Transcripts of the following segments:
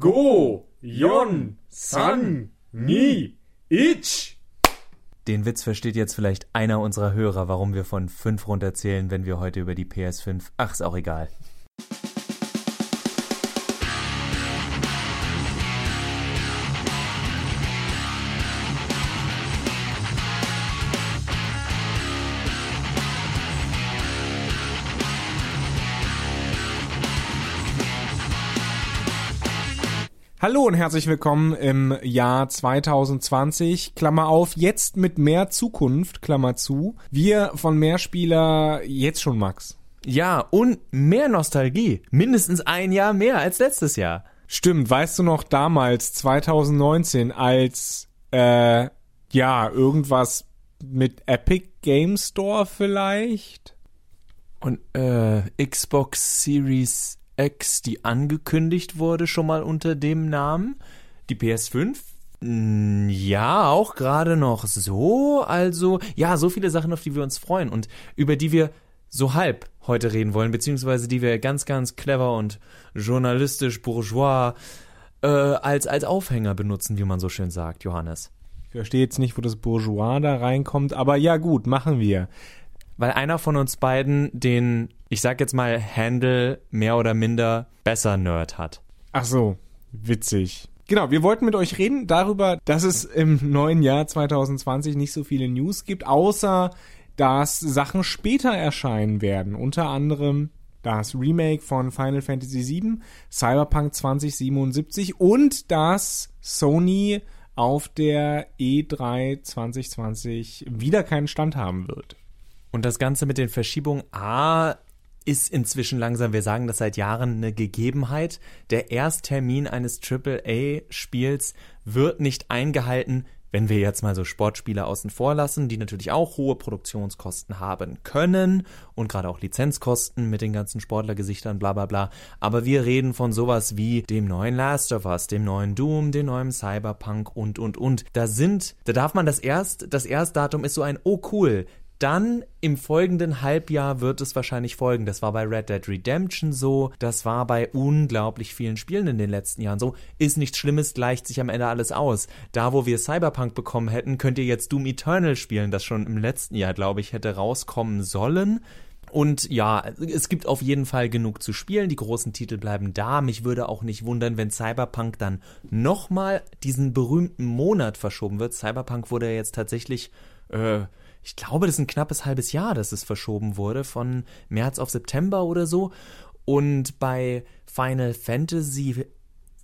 Go, Yon, San, Ni, Ich. Den Witz versteht jetzt vielleicht einer unserer Hörer, warum wir von 5 runterzählen, wenn wir heute über die PS5. Ach, ist auch egal. Hallo und herzlich willkommen im Jahr 2020, Klammer auf, jetzt mit mehr Zukunft, Klammer zu. Wir von Mehrspieler, jetzt schon Max. Ja, und mehr Nostalgie. Mindestens ein Jahr mehr als letztes Jahr. Stimmt, weißt du noch damals, 2019, als, äh, ja, irgendwas mit Epic Game Store vielleicht? Und, äh, Xbox Series X, die angekündigt wurde, schon mal unter dem Namen. Die PS5 ja, auch gerade noch so. Also, ja, so viele Sachen, auf die wir uns freuen und über die wir so halb heute reden wollen, beziehungsweise die wir ganz, ganz clever und journalistisch bourgeois äh, als, als Aufhänger benutzen, wie man so schön sagt, Johannes. Ich verstehe jetzt nicht, wo das Bourgeois da reinkommt, aber ja gut, machen wir. Weil einer von uns beiden den ich sag jetzt mal, Handle mehr oder minder besser Nerd hat. Ach so, witzig. Genau, wir wollten mit euch reden darüber, dass es im neuen Jahr 2020 nicht so viele News gibt, außer dass Sachen später erscheinen werden. Unter anderem das Remake von Final Fantasy VII, Cyberpunk 2077 und dass Sony auf der E3 2020 wieder keinen Stand haben wird. Und das Ganze mit den Verschiebungen A ist inzwischen langsam, wir sagen das seit Jahren, eine Gegebenheit. Der Ersttermin eines AAA-Spiels wird nicht eingehalten, wenn wir jetzt mal so Sportspiele außen vor lassen, die natürlich auch hohe Produktionskosten haben können und gerade auch Lizenzkosten mit den ganzen Sportlergesichtern, bla bla bla. Aber wir reden von sowas wie dem neuen Last of Us, dem neuen Doom, dem neuen Cyberpunk und und und. Da sind, da darf man das erst, das Erstdatum ist so ein, oh cool, dann im folgenden Halbjahr wird es wahrscheinlich folgen. Das war bei Red Dead Redemption so, das war bei unglaublich vielen Spielen in den letzten Jahren so. Ist nichts Schlimmes, gleicht sich am Ende alles aus. Da, wo wir Cyberpunk bekommen hätten, könnt ihr jetzt Doom Eternal spielen, das schon im letzten Jahr, glaube ich, hätte rauskommen sollen. Und ja, es gibt auf jeden Fall genug zu spielen. Die großen Titel bleiben da. Mich würde auch nicht wundern, wenn Cyberpunk dann nochmal diesen berühmten Monat verschoben wird. Cyberpunk wurde ja jetzt tatsächlich äh, ich glaube, das ist ein knappes halbes Jahr, dass es verschoben wurde, von März auf September oder so. Und bei Final Fantasy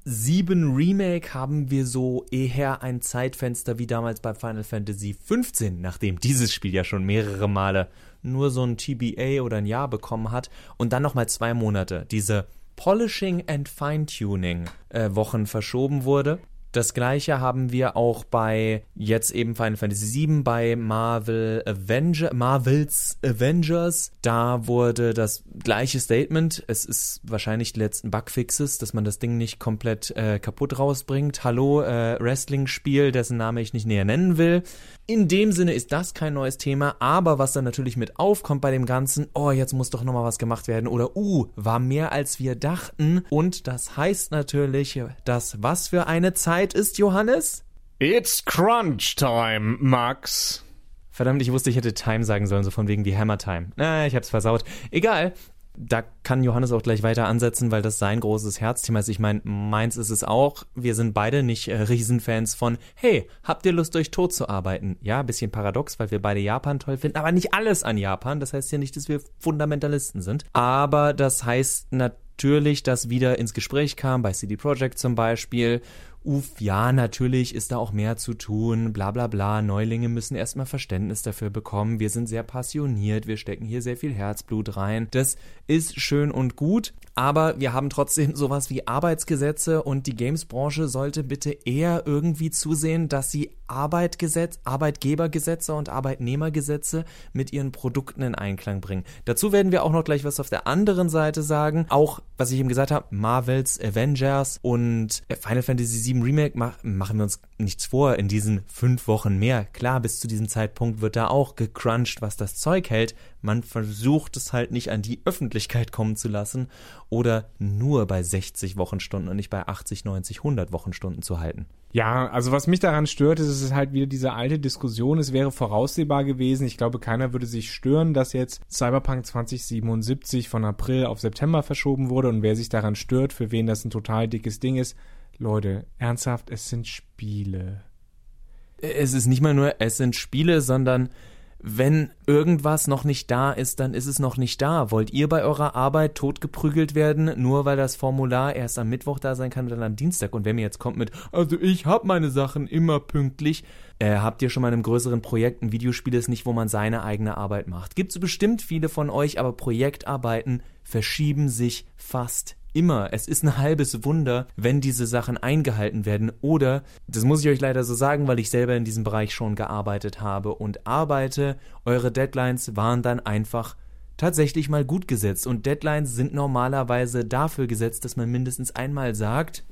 7 Remake haben wir so eher ein Zeitfenster wie damals bei Final Fantasy 15, nachdem dieses Spiel ja schon mehrere Male nur so ein TBA oder ein Jahr bekommen hat und dann nochmal zwei Monate diese Polishing and Feintuning äh, Wochen verschoben wurde. Das gleiche haben wir auch bei jetzt eben Final Fantasy VII bei Marvel Avenger, Marvels Avengers. Da wurde das gleiche Statement. Es ist wahrscheinlich die letzten Bugfixes, dass man das Ding nicht komplett äh, kaputt rausbringt. Hallo, äh, Wrestling-Spiel, dessen Name ich nicht näher nennen will. In dem Sinne ist das kein neues Thema, aber was dann natürlich mit aufkommt bei dem Ganzen, oh, jetzt muss doch nochmal was gemacht werden oder uh, war mehr als wir dachten. Und das heißt natürlich, dass was für eine Zeit ist, Johannes? It's Crunch Time, Max. Verdammt, ich wusste, ich hätte Time sagen sollen, so von wegen wie Hammer Time. Na, ich hab's versaut. Egal da kann Johannes auch gleich weiter ansetzen, weil das sein großes Herzthema ist. Ich meine, meins ist es auch. Wir sind beide nicht äh, Riesenfans von, hey, habt ihr Lust, euch tot zu arbeiten? Ja, bisschen paradox, weil wir beide Japan toll finden, aber nicht alles an Japan. Das heißt ja nicht, dass wir Fundamentalisten sind. Aber das heißt natürlich, dass wieder ins Gespräch kam, bei CD Projekt zum Beispiel, uff, ja, natürlich ist da auch mehr zu tun, bla bla bla, Neulinge müssen erstmal Verständnis dafür bekommen, wir sind sehr passioniert, wir stecken hier sehr viel Herzblut rein. Das ist schön und gut, aber wir haben trotzdem sowas wie Arbeitsgesetze und die Games-Branche sollte bitte eher irgendwie zusehen, dass sie Arbeitgesetz, Arbeitgebergesetze und Arbeitnehmergesetze mit ihren Produkten in Einklang bringen. Dazu werden wir auch noch gleich was auf der anderen Seite sagen. Auch, was ich eben gesagt habe, Marvels Avengers und Final Fantasy VII 7 Remake mach, machen wir uns nichts vor, in diesen fünf Wochen mehr. Klar, bis zu diesem Zeitpunkt wird da auch gecrunched, was das Zeug hält. Man versucht es halt nicht an die Öffentlichkeit kommen zu lassen oder nur bei 60 Wochenstunden und nicht bei 80, 90, 100 Wochenstunden zu halten. Ja, also was mich daran stört, ist, es ist halt wieder diese alte Diskussion. Es wäre voraussehbar gewesen. Ich glaube, keiner würde sich stören, dass jetzt Cyberpunk 2077 von April auf September verschoben wurde. Und wer sich daran stört, für wen das ein total dickes Ding ist, Leute, ernsthaft, es sind Spiele. Es ist nicht mal nur, es sind Spiele, sondern wenn irgendwas noch nicht da ist, dann ist es noch nicht da. Wollt ihr bei eurer Arbeit totgeprügelt werden, nur weil das Formular erst am Mittwoch da sein kann dann am Dienstag? Und wer mir jetzt kommt mit, also ich hab meine Sachen immer pünktlich, äh, habt ihr schon mal in einem größeren Projekt ein Videospiel ist nicht, wo man seine eigene Arbeit macht? Gibt's bestimmt viele von euch, aber Projektarbeiten verschieben sich fast immer. Es ist ein halbes Wunder, wenn diese Sachen eingehalten werden. Oder, das muss ich euch leider so sagen, weil ich selber in diesem Bereich schon gearbeitet habe und arbeite, eure Deadlines waren dann einfach tatsächlich mal gut gesetzt. Und Deadlines sind normalerweise dafür gesetzt, dass man mindestens einmal sagt,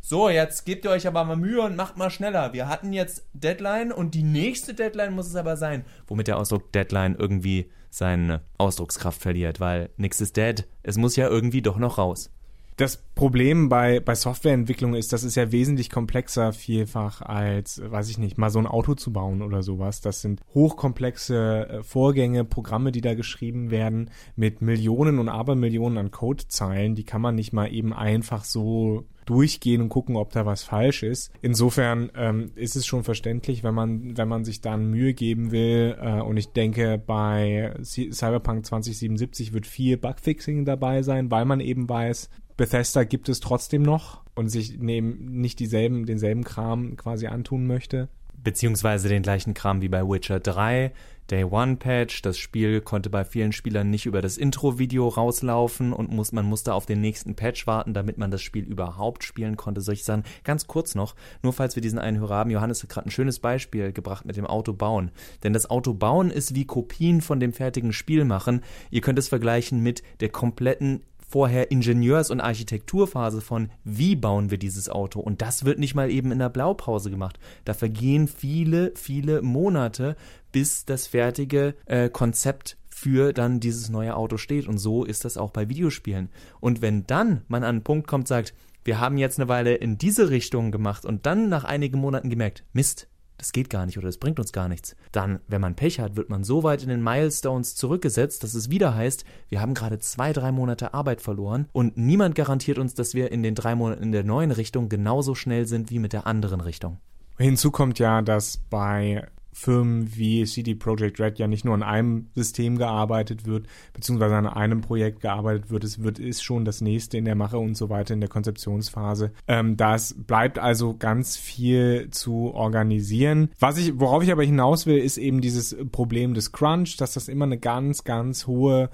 so, jetzt gebt ihr euch aber mal Mühe und macht mal schneller. Wir hatten jetzt Deadline und die nächste Deadline muss es aber sein. Womit der Ausdruck Deadline irgendwie seine Ausdruckskraft verliert, weil nix ist dead. Es muss ja irgendwie doch noch raus. Das Problem bei, bei Softwareentwicklung ist, das ist ja wesentlich komplexer vielfach als, weiß ich nicht, mal so ein Auto zu bauen oder sowas. Das sind hochkomplexe äh, Vorgänge, Programme, die da geschrieben werden mit Millionen und Abermillionen an Codezeilen. Die kann man nicht mal eben einfach so durchgehen und gucken, ob da was falsch ist. Insofern ähm, ist es schon verständlich, wenn man, wenn man sich dann Mühe geben will. Äh, und ich denke, bei Cyberpunk 2077 wird viel Bugfixing dabei sein, weil man eben weiß, Bethesda gibt es trotzdem noch und sich neben nicht dieselben, denselben Kram quasi antun möchte. Beziehungsweise den gleichen Kram wie bei Witcher 3. Day One Patch. Das Spiel konnte bei vielen Spielern nicht über das Intro-Video rauslaufen und muss, man musste auf den nächsten Patch warten, damit man das Spiel überhaupt spielen konnte. Solche Sachen. Ganz kurz noch, nur falls wir diesen einen Hörer haben, Johannes hat gerade ein schönes Beispiel gebracht mit dem Auto bauen. Denn das Auto bauen ist wie Kopien von dem fertigen Spiel machen. Ihr könnt es vergleichen mit der kompletten vorher Ingenieurs- und Architekturphase von, wie bauen wir dieses Auto? Und das wird nicht mal eben in der Blaupause gemacht. Da vergehen viele, viele Monate, bis das fertige äh, Konzept für dann dieses neue Auto steht. Und so ist das auch bei Videospielen. Und wenn dann man an einen Punkt kommt, sagt, wir haben jetzt eine Weile in diese Richtung gemacht und dann nach einigen Monaten gemerkt, Mist, das geht gar nicht oder das bringt uns gar nichts. Dann, wenn man Pech hat, wird man so weit in den Milestones zurückgesetzt, dass es wieder heißt, wir haben gerade zwei, drei Monate Arbeit verloren und niemand garantiert uns, dass wir in den drei Monaten in der neuen Richtung genauso schnell sind wie mit der anderen Richtung. Hinzu kommt ja, dass bei Firmen wie CD Projekt Red ja nicht nur an einem System gearbeitet wird, beziehungsweise an einem Projekt gearbeitet wird. Es wird, ist schon das nächste in der Mache und so weiter in der Konzeptionsphase. Ähm, das bleibt also ganz viel zu organisieren. Was ich, worauf ich aber hinaus will, ist eben dieses Problem des Crunch, dass das immer eine ganz, ganz hohe,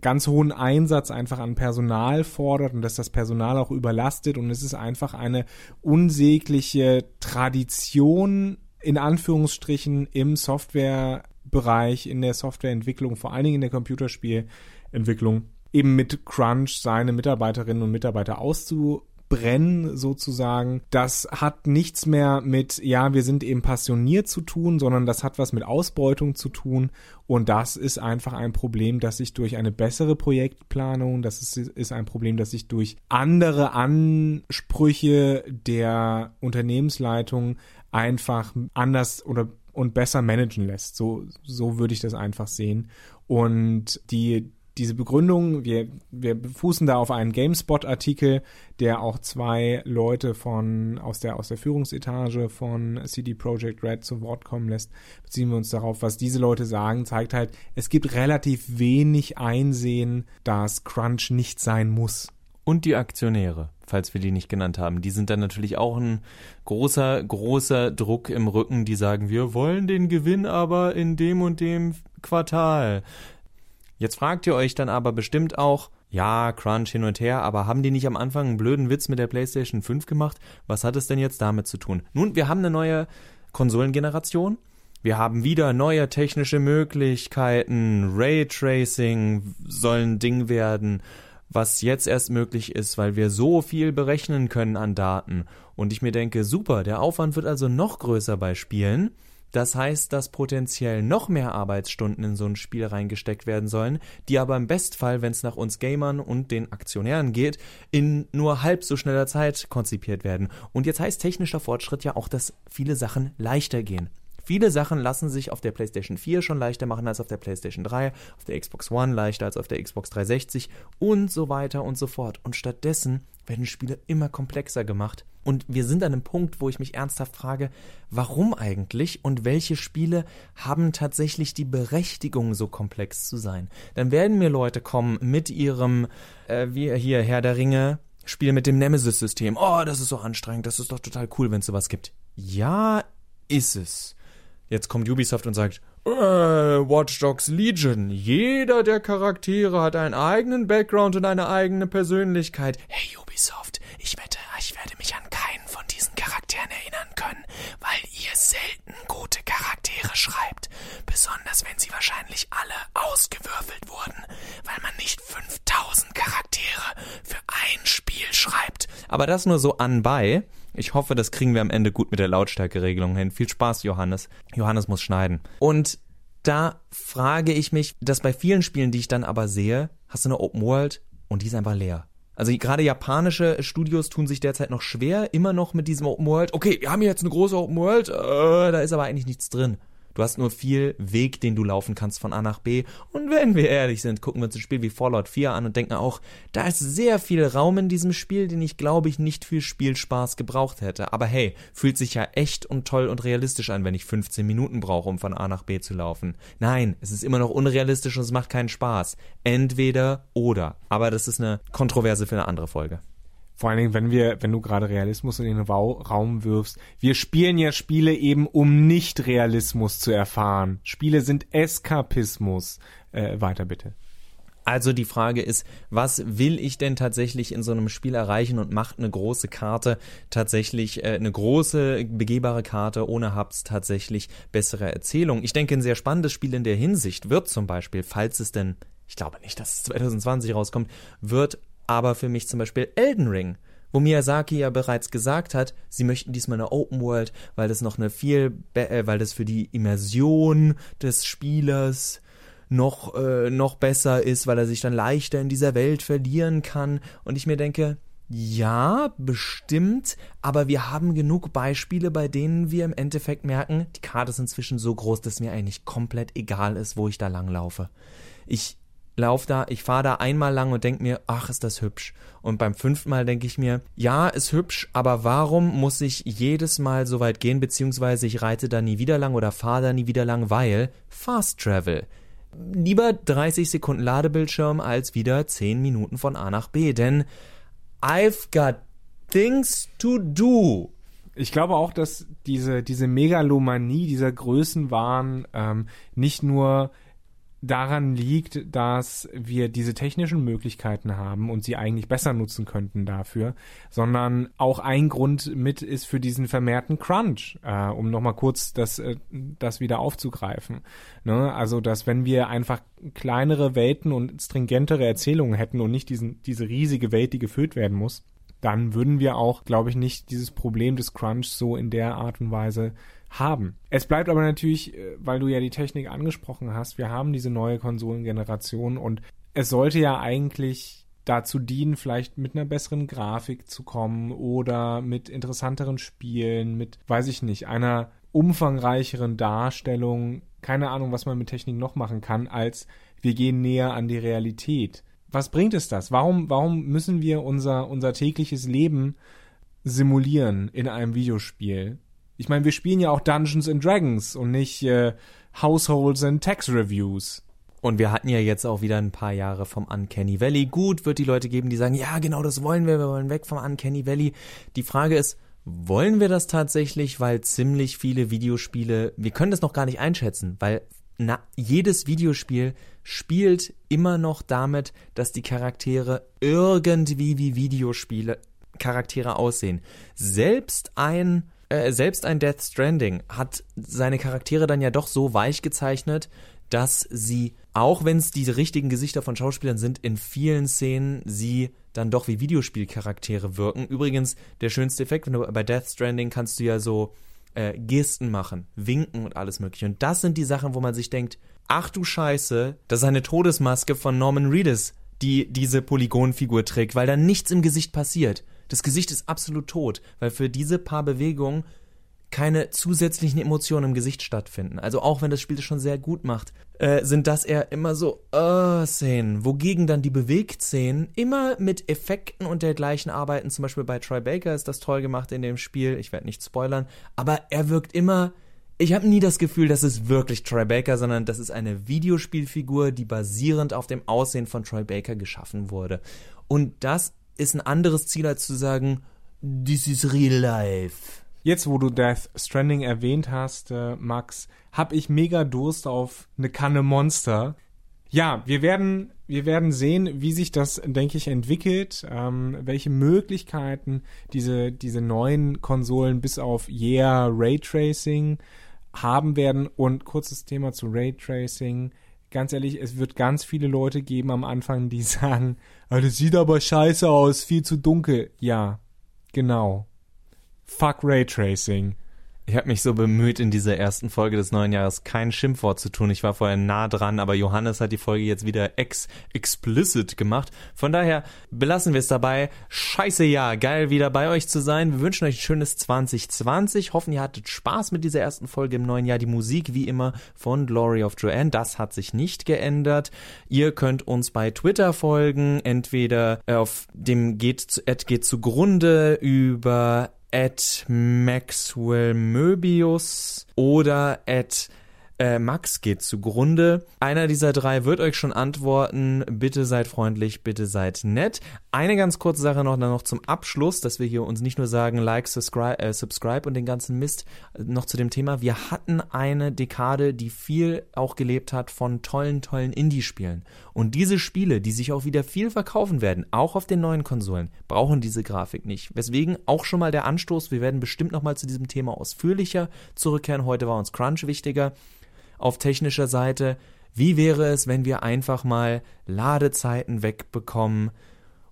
ganz hohen Einsatz einfach an Personal fordert und dass das Personal auch überlastet und es ist einfach eine unsägliche Tradition in Anführungsstrichen im Softwarebereich, in der Softwareentwicklung, vor allen Dingen in der Computerspielentwicklung, eben mit Crunch seine Mitarbeiterinnen und Mitarbeiter auszubrennen sozusagen. Das hat nichts mehr mit, ja, wir sind eben passioniert zu tun, sondern das hat was mit Ausbeutung zu tun. Und das ist einfach ein Problem, das sich durch eine bessere Projektplanung, das ist, ist ein Problem, das sich durch andere Ansprüche der Unternehmensleitung einfach anders oder und besser managen lässt. So, so würde ich das einfach sehen. Und die, diese Begründung, wir, wir fußen da auf einen GameSpot-Artikel, der auch zwei Leute von, aus der, aus der Führungsetage von CD Projekt Red zu Wort kommen lässt, beziehen wir uns darauf, was diese Leute sagen, zeigt halt, es gibt relativ wenig Einsehen, dass Crunch nicht sein muss. Und die Aktionäre falls wir die nicht genannt haben. Die sind dann natürlich auch ein großer, großer Druck im Rücken, die sagen, wir wollen den Gewinn aber in dem und dem Quartal. Jetzt fragt ihr euch dann aber bestimmt auch, ja, Crunch hin und her, aber haben die nicht am Anfang einen blöden Witz mit der PlayStation 5 gemacht? Was hat es denn jetzt damit zu tun? Nun, wir haben eine neue Konsolengeneration. Wir haben wieder neue technische Möglichkeiten. Raytracing soll ein Ding werden was jetzt erst möglich ist, weil wir so viel berechnen können an Daten. Und ich mir denke, super, der Aufwand wird also noch größer bei Spielen. Das heißt, dass potenziell noch mehr Arbeitsstunden in so ein Spiel reingesteckt werden sollen, die aber im Bestfall, wenn es nach uns Gamern und den Aktionären geht, in nur halb so schneller Zeit konzipiert werden. Und jetzt heißt technischer Fortschritt ja auch, dass viele Sachen leichter gehen. Viele Sachen lassen sich auf der PlayStation 4 schon leichter machen als auf der PlayStation 3, auf der Xbox One leichter als auf der Xbox 360 und so weiter und so fort. Und stattdessen werden Spiele immer komplexer gemacht. Und wir sind an einem Punkt, wo ich mich ernsthaft frage, warum eigentlich und welche Spiele haben tatsächlich die Berechtigung, so komplex zu sein? Dann werden mir Leute kommen mit ihrem, äh, wie hier, Herr der Ringe, Spiel mit dem Nemesis-System. Oh, das ist so anstrengend, das ist doch total cool, wenn es sowas gibt. Ja, ist es. Jetzt kommt Ubisoft und sagt, äh, Watch Dogs Legion. Jeder der Charaktere hat einen eigenen Background und eine eigene Persönlichkeit. Hey Ubisoft, ich wette, ich werde mich an keinen von diesen Charakteren erinnern können, weil ihr selten gute Charaktere schreibt. Besonders wenn sie wahrscheinlich alle ausgewürfelt wurden, weil man nicht 5000 Charaktere für ein Spiel schreibt. Aber das nur so anbei. Ich hoffe, das kriegen wir am Ende gut mit der Lautstärkeregelung hin. Viel Spaß, Johannes. Johannes muss schneiden. Und da frage ich mich, dass bei vielen Spielen, die ich dann aber sehe, hast du eine Open World und die ist einfach leer. Also gerade japanische Studios tun sich derzeit noch schwer, immer noch mit diesem Open World. Okay, wir haben hier jetzt eine große Open World, äh, da ist aber eigentlich nichts drin. Du hast nur viel Weg, den du laufen kannst von A nach B. Und wenn wir ehrlich sind, gucken wir uns ein Spiel wie Fallout 4 an und denken auch, da ist sehr viel Raum in diesem Spiel, den ich glaube ich nicht für Spielspaß gebraucht hätte. Aber hey, fühlt sich ja echt und toll und realistisch an, wenn ich 15 Minuten brauche, um von A nach B zu laufen. Nein, es ist immer noch unrealistisch und es macht keinen Spaß. Entweder oder. Aber das ist eine Kontroverse für eine andere Folge. Vor allen Dingen, wenn wir, wenn du gerade Realismus in den Raum wirfst. Wir spielen ja Spiele eben, um nicht Realismus zu erfahren. Spiele sind Eskapismus. Äh, weiter bitte. Also die Frage ist, was will ich denn tatsächlich in so einem Spiel erreichen und macht eine große Karte tatsächlich, äh, eine große begehbare Karte ohne Hubs tatsächlich bessere Erzählung? Ich denke, ein sehr spannendes Spiel in der Hinsicht wird zum Beispiel, falls es denn, ich glaube nicht, dass es 2020 rauskommt, wird aber für mich zum Beispiel Elden Ring, wo Miyazaki ja bereits gesagt hat, sie möchten diesmal eine Open World, weil das noch eine viel, äh, weil das für die Immersion des Spielers noch äh, noch besser ist, weil er sich dann leichter in dieser Welt verlieren kann. Und ich mir denke, ja, bestimmt, aber wir haben genug Beispiele, bei denen wir im Endeffekt merken, die Karte ist inzwischen so groß, dass mir eigentlich komplett egal ist, wo ich da langlaufe. Ich lauf da, ich fahre da einmal lang und denk mir, ach, ist das hübsch. Und beim fünften Mal denke ich mir, ja, ist hübsch, aber warum muss ich jedes Mal so weit gehen, beziehungsweise ich reite da nie wieder lang oder fahre da nie wieder lang, weil Fast Travel. Lieber 30 Sekunden Ladebildschirm als wieder 10 Minuten von A nach B, denn I've got things to do. Ich glaube auch, dass diese, diese Megalomanie dieser Größenwahn ähm, nicht nur daran liegt, dass wir diese technischen Möglichkeiten haben und sie eigentlich besser nutzen könnten dafür, sondern auch ein Grund mit ist für diesen vermehrten Crunch, äh, um nochmal kurz das, äh, das wieder aufzugreifen. Ne? Also, dass wenn wir einfach kleinere Welten und stringentere Erzählungen hätten und nicht diesen, diese riesige Welt, die gefüllt werden muss, dann würden wir auch, glaube ich, nicht dieses Problem des Crunch so in der Art und Weise haben. Es bleibt aber natürlich, äh, weil du ja die Technik angesprochen hast, wir haben diese neue Konsolengeneration und es sollte ja eigentlich dazu dienen, vielleicht mit einer besseren Grafik zu kommen oder mit interessanteren Spielen, mit, weiß ich nicht, einer umfangreicheren Darstellung. Keine Ahnung, was man mit Technik noch machen kann, als wir gehen näher an die Realität. Was bringt es das? Warum, warum müssen wir unser, unser tägliches Leben simulieren in einem Videospiel? Ich meine, wir spielen ja auch Dungeons and Dragons und nicht äh, Households and Tax Reviews. Und wir hatten ja jetzt auch wieder ein paar Jahre vom Uncanny Valley. Gut, wird die Leute geben, die sagen, ja, genau das wollen wir, wir wollen weg vom Uncanny Valley. Die Frage ist, wollen wir das tatsächlich, weil ziemlich viele Videospiele, wir können das noch gar nicht einschätzen, weil na, jedes Videospiel spielt immer noch damit, dass die Charaktere irgendwie wie Videospiele Charaktere aussehen. Selbst ein äh, selbst ein Death Stranding hat seine Charaktere dann ja doch so weich gezeichnet, dass sie, auch wenn es die richtigen Gesichter von Schauspielern sind, in vielen Szenen sie dann doch wie Videospielcharaktere wirken. Übrigens, der schönste Effekt, wenn du bei Death Stranding kannst du ja so äh, Gesten machen, winken und alles mögliche. Und das sind die Sachen, wo man sich denkt, ach du Scheiße, das ist eine Todesmaske von Norman Reedus, die diese Polygonfigur trägt, weil da nichts im Gesicht passiert. Das Gesicht ist absolut tot, weil für diese paar Bewegungen keine zusätzlichen Emotionen im Gesicht stattfinden. Also auch wenn das Spiel das schon sehr gut macht, äh, sind das eher immer so uh, Szenen, wogegen dann die Bewegtszenen immer mit Effekten und dergleichen arbeiten. Zum Beispiel bei Troy Baker ist das toll gemacht in dem Spiel. Ich werde nicht spoilern, aber er wirkt immer. Ich habe nie das Gefühl, das ist wirklich Troy Baker, sondern das ist eine Videospielfigur, die basierend auf dem Aussehen von Troy Baker geschaffen wurde. Und das ist ein anderes Ziel, als zu sagen, this is real life. Jetzt, wo du Death Stranding erwähnt hast, äh, Max, hab ich mega Durst auf eine Kanne Monster. Ja, wir werden, wir werden sehen, wie sich das, denke ich, entwickelt, ähm, welche Möglichkeiten diese, diese neuen Konsolen bis auf Yeah Raytracing haben werden. Und kurzes Thema zu Raytracing. Ganz ehrlich, es wird ganz viele Leute geben am Anfang, die sagen, ah, das sieht aber scheiße aus, viel zu dunkel. Ja, genau. Fuck Raytracing. Ich habe mich so bemüht, in dieser ersten Folge des neuen Jahres kein Schimpfwort zu tun. Ich war vorher nah dran, aber Johannes hat die Folge jetzt wieder ex explicit gemacht. Von daher belassen wir es dabei. Scheiße ja, geil wieder bei euch zu sein. Wir wünschen euch ein schönes 2020. Hoffen, ihr hattet Spaß mit dieser ersten Folge im neuen Jahr. Die Musik wie immer von Glory of Joanne. Das hat sich nicht geändert. Ihr könnt uns bei Twitter folgen, entweder auf dem geht geht zugrunde über at Maxwell Möbius oder at äh, Max geht zugrunde. Einer dieser drei wird euch schon antworten. Bitte seid freundlich, bitte seid nett. Eine ganz kurze Sache noch, dann noch zum Abschluss, dass wir hier uns nicht nur sagen, like, subscribe, äh, subscribe und den ganzen Mist. Noch zu dem Thema. Wir hatten eine Dekade, die viel auch gelebt hat von tollen, tollen Indie-Spielen. Und diese Spiele, die sich auch wieder viel verkaufen werden, auch auf den neuen Konsolen, brauchen diese Grafik nicht. Weswegen auch schon mal der Anstoß, wir werden bestimmt nochmal zu diesem Thema ausführlicher zurückkehren. Heute war uns Crunch wichtiger auf technischer Seite. Wie wäre es, wenn wir einfach mal Ladezeiten wegbekommen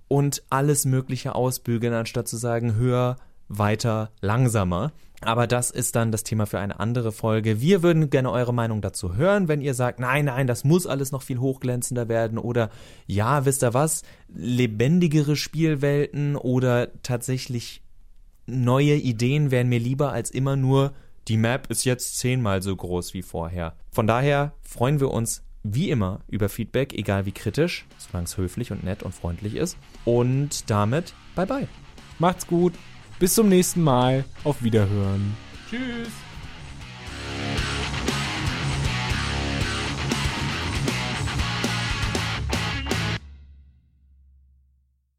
und alles Mögliche ausbügeln, anstatt zu sagen höher, weiter, langsamer? Aber das ist dann das Thema für eine andere Folge. Wir würden gerne eure Meinung dazu hören, wenn ihr sagt, nein, nein, das muss alles noch viel hochglänzender werden oder ja, wisst ihr was, lebendigere Spielwelten oder tatsächlich neue Ideen wären mir lieber als immer nur die Map ist jetzt zehnmal so groß wie vorher. Von daher freuen wir uns wie immer über Feedback, egal wie kritisch, solange es höflich und nett und freundlich ist. Und damit bye bye. Macht's gut. Bis zum nächsten Mal. Auf Wiederhören. Tschüss.